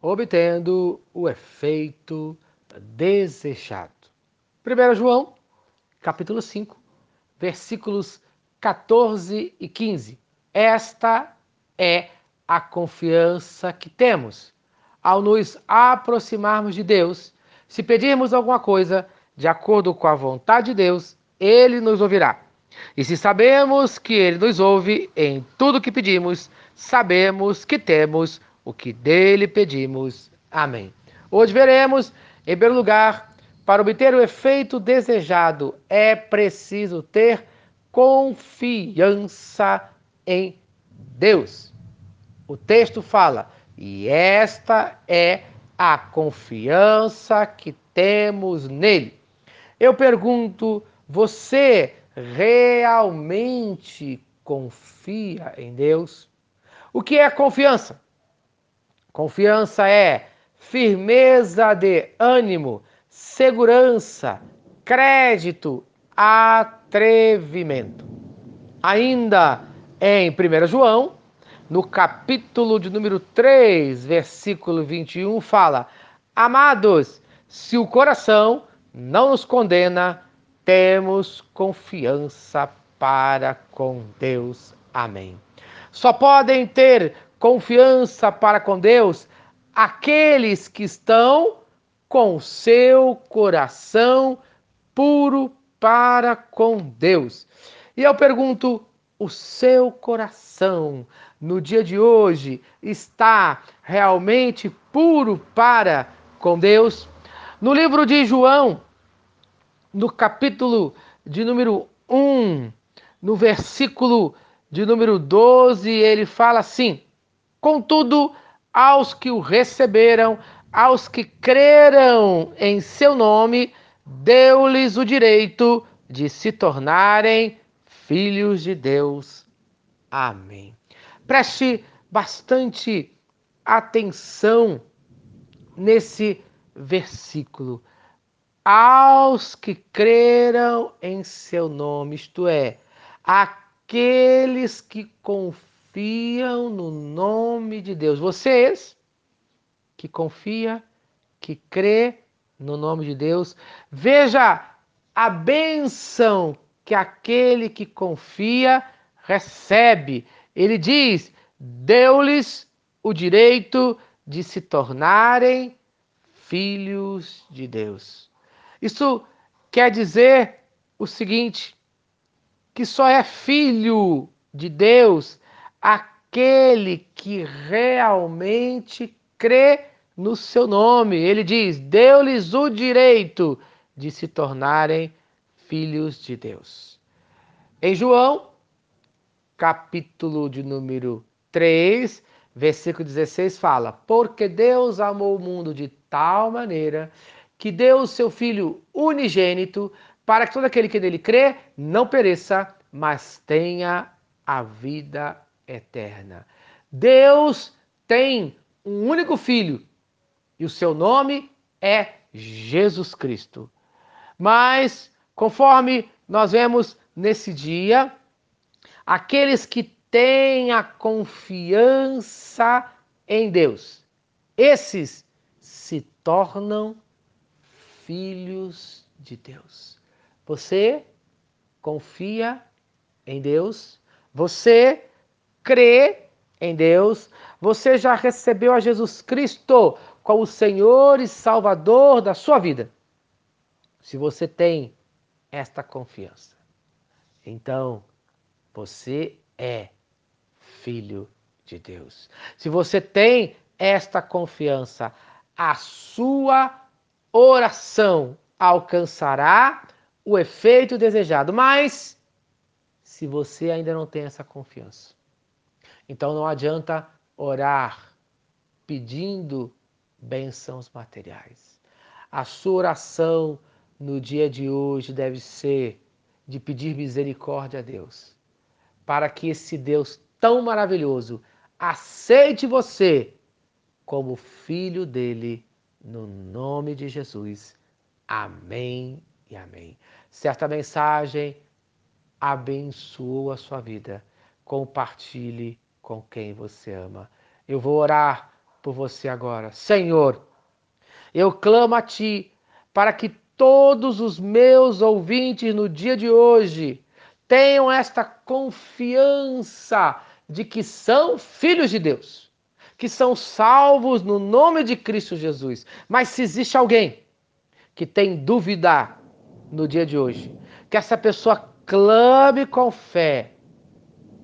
obtendo o efeito desejado. 1 João, capítulo 5, versículos 14 e 15. Esta é a confiança que temos ao nos aproximarmos de Deus. Se pedirmos alguma coisa de acordo com a vontade de Deus, ele nos ouvirá. E se sabemos que ele nos ouve em tudo que pedimos, sabemos que temos o que dele pedimos. Amém. Hoje veremos, em primeiro lugar, para obter o efeito desejado, é preciso ter confiança em Deus. O texto fala: e esta é a confiança que temos nele. Eu pergunto, você realmente confia em Deus? O que é confiança? Confiança é firmeza de ânimo, segurança, crédito, atrevimento. Ainda em 1 João, no capítulo de número 3, versículo 21, fala: Amados, se o coração não nos condena, temos confiança para com Deus. Amém. Só podem ter confiança para com Deus aqueles que estão com seu coração puro para com Deus. E eu pergunto: o seu coração no dia de hoje está realmente puro para com Deus? No livro de João, no capítulo de número 1, no versículo de número 12, ele fala assim: Contudo, aos que o receberam, aos que creram em seu nome, deu-lhes o direito de se tornarem filhos de Deus. Amém. Preste bastante atenção nesse versículo. Aos que creram em seu nome, isto é, aqueles que confiam no nome de Deus. Vocês que confia, que crê no nome de Deus, veja a bênção que aquele que confia recebe. Ele diz: deu-lhes o direito de se tornarem filhos de Deus. Isso quer dizer o seguinte: que só é filho de Deus aquele que realmente crê no seu nome. Ele diz: deu-lhes o direito de se tornarem filhos de Deus. Em João, capítulo de número 3, versículo 16 fala: Porque Deus amou o mundo de tal maneira que deu o seu Filho unigênito para que todo aquele que nele crê não pereça, mas tenha a vida eterna. Deus tem um único Filho e o seu nome é Jesus Cristo. Mas Conforme nós vemos nesse dia, aqueles que têm a confiança em Deus, esses se tornam filhos de Deus. Você confia em Deus? Você crê em Deus? Você já recebeu a Jesus Cristo como Senhor e Salvador da sua vida? Se você tem esta confiança. Então, você é filho de Deus. Se você tem esta confiança, a sua oração alcançará o efeito desejado. Mas, se você ainda não tem essa confiança, então não adianta orar pedindo bênçãos materiais. A sua oração no dia de hoje deve ser de pedir misericórdia a Deus, para que esse Deus tão maravilhoso aceite você como filho dele, no nome de Jesus. Amém e amém. Certa mensagem abençoou a sua vida. Compartilhe com quem você ama. Eu vou orar por você agora. Senhor, eu clamo a Ti para que todos os meus ouvintes no dia de hoje tenham esta confiança de que são filhos de Deus, que são salvos no nome de Cristo Jesus. Mas se existe alguém que tem dúvida no dia de hoje, que essa pessoa clame com fé,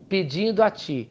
pedindo a Ti